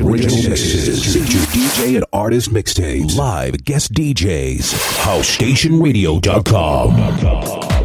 original mixes. Feature DJ and artist mixtapes. Live guest DJs. HouseStationRadio.com.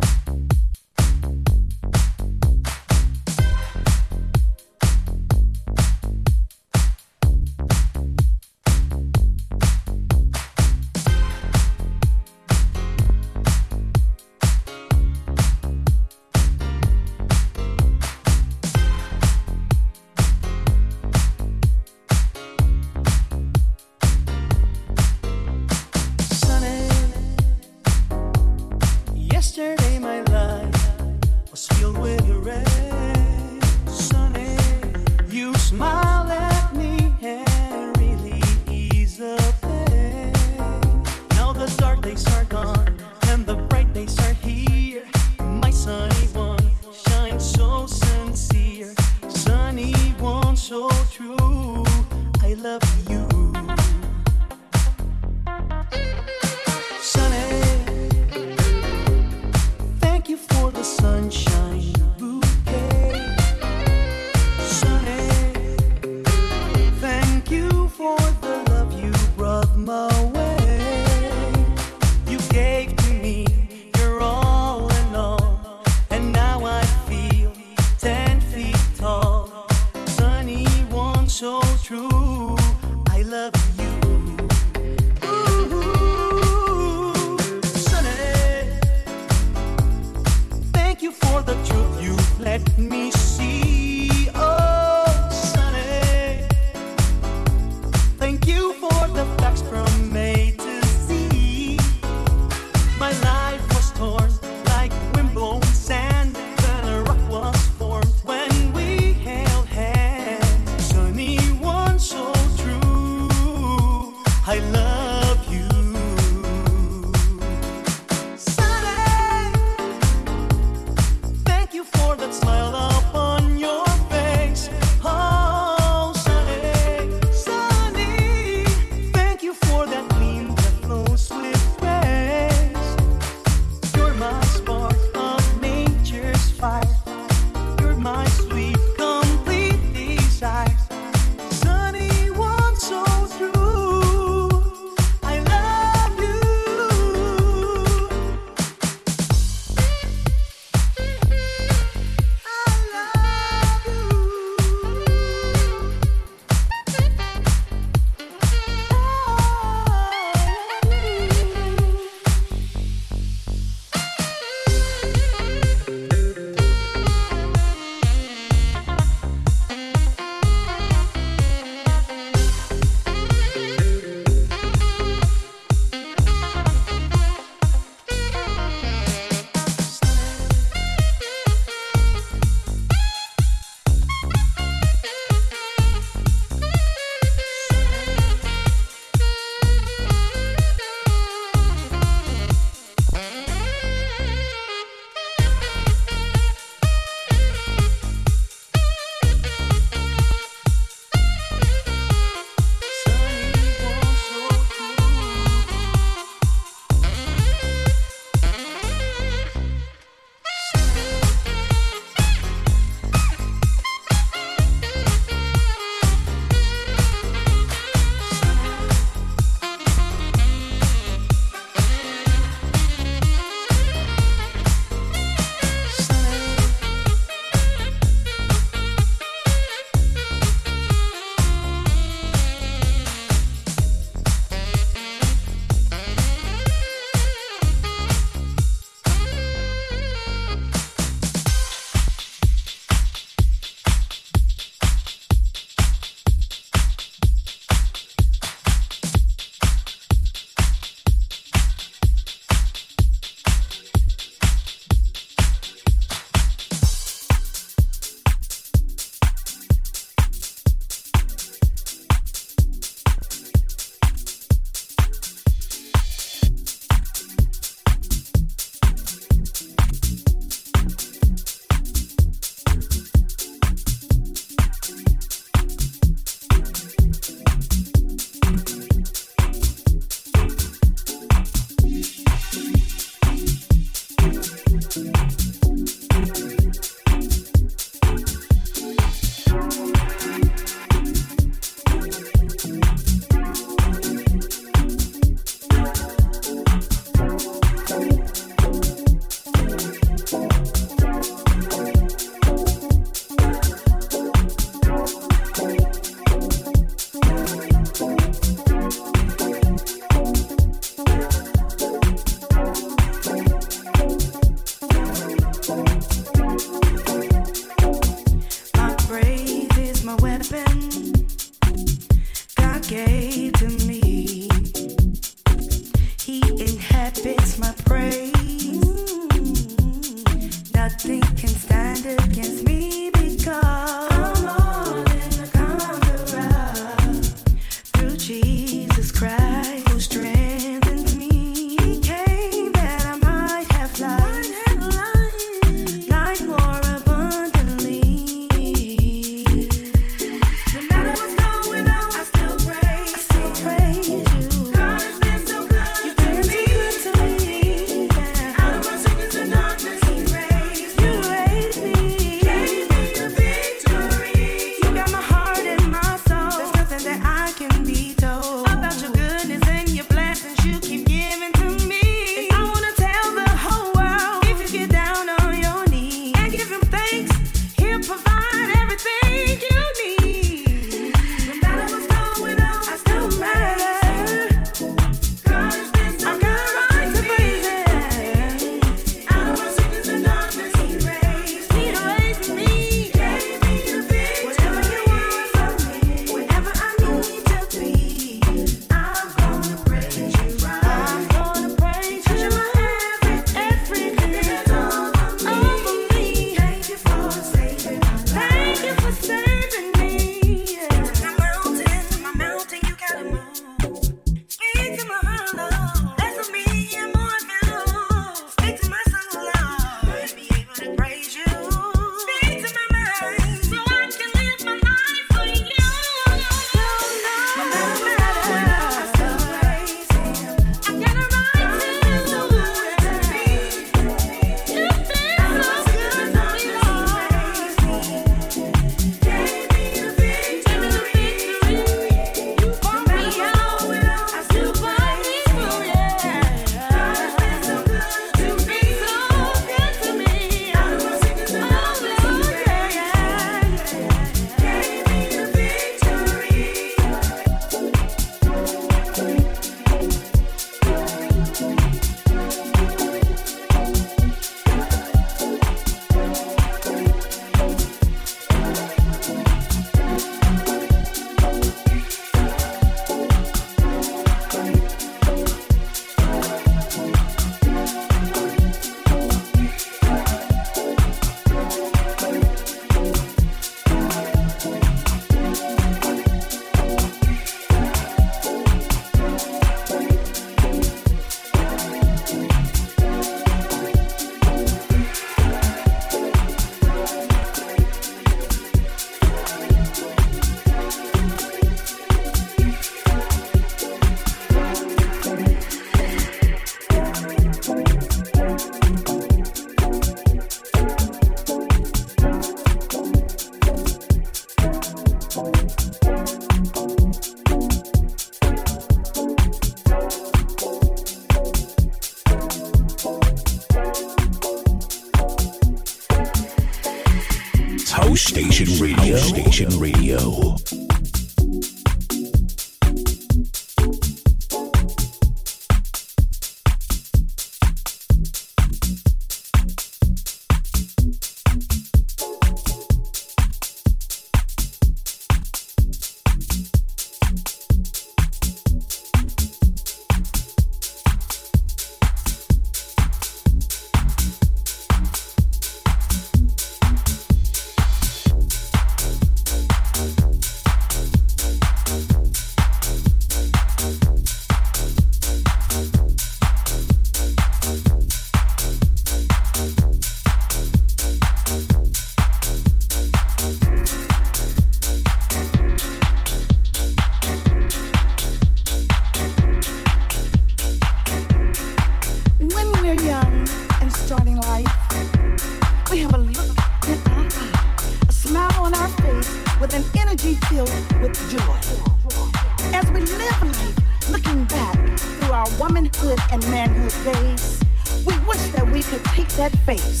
filled with joy. As we live life looking back through our womanhood and manhood days, we wish that we could take that face,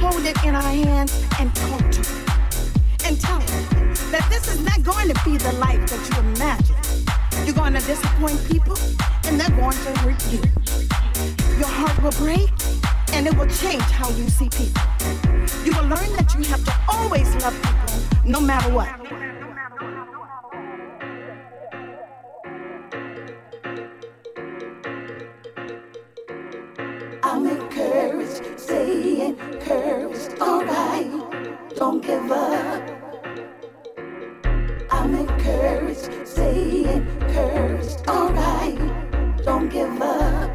hold it in our hands, and talk to it. And tell it that this is not going to be the life that you imagine. You're going to disappoint people, and they're going to hurt you. Your heart will break, and it will change how you see people. You will learn that you have to always love people, no matter what. it curves, alright, don't give up. I'm encouraged, Saying, it curves, alright, don't give up,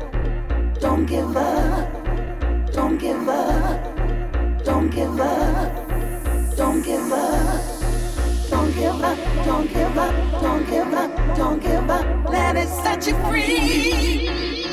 don't give up, don't give up, don't give up, don't give up. Don't give up, don't give up, don't give up, don't give up. Let it set you free.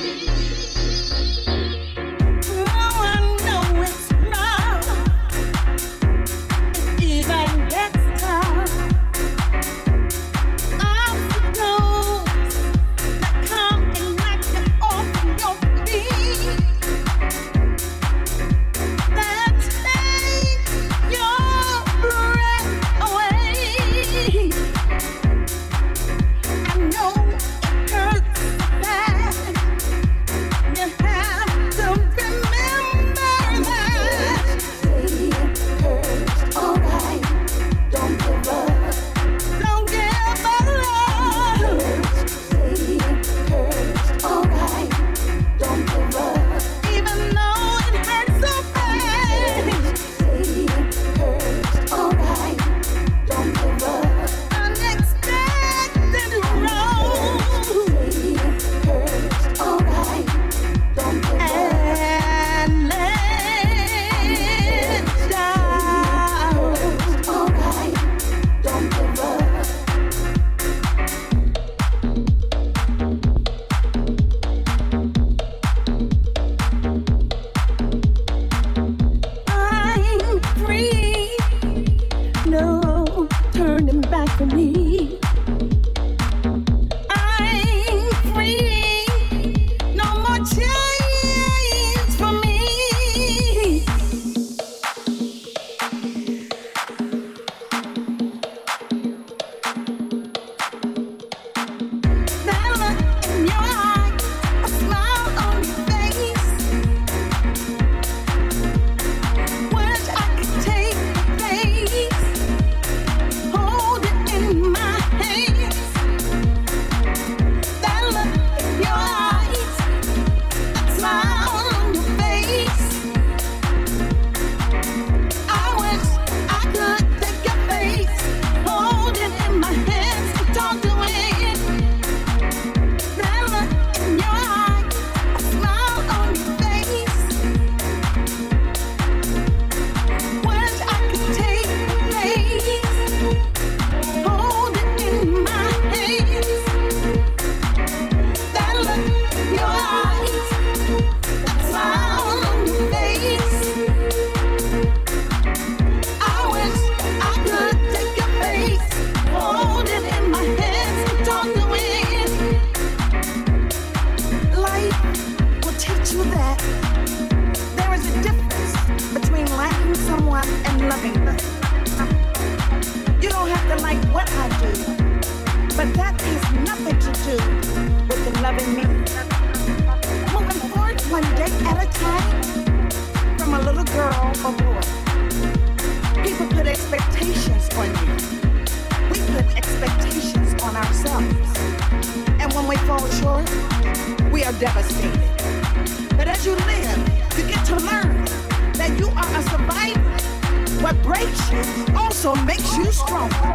our we are devastated. But as you live, you get to learn that you are a survivor. What breaks you also makes you stronger.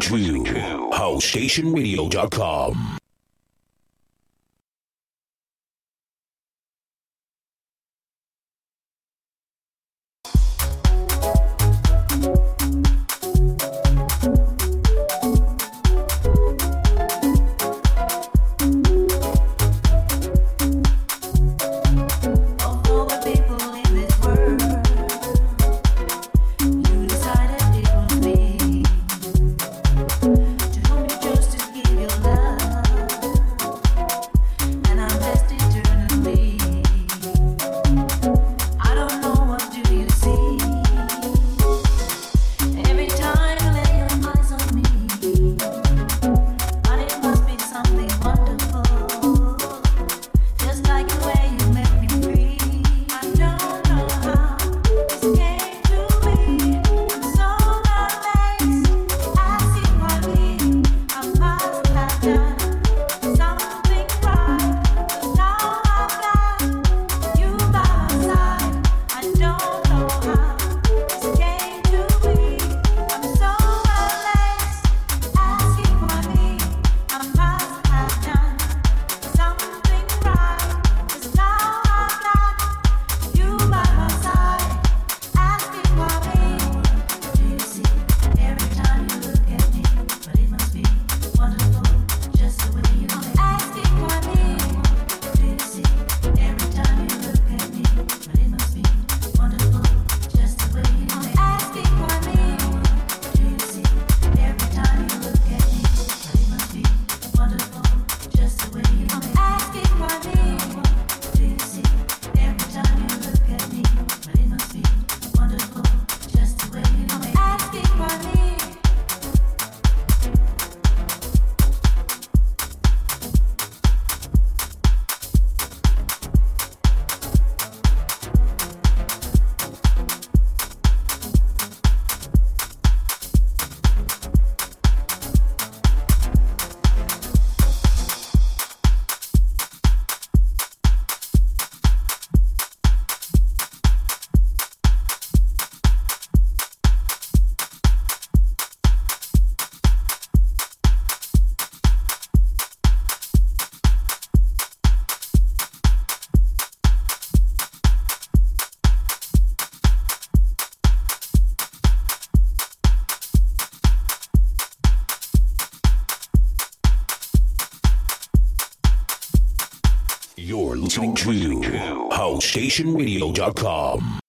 To HouseStationRadio.com. Listening to HouseStationRadio.com.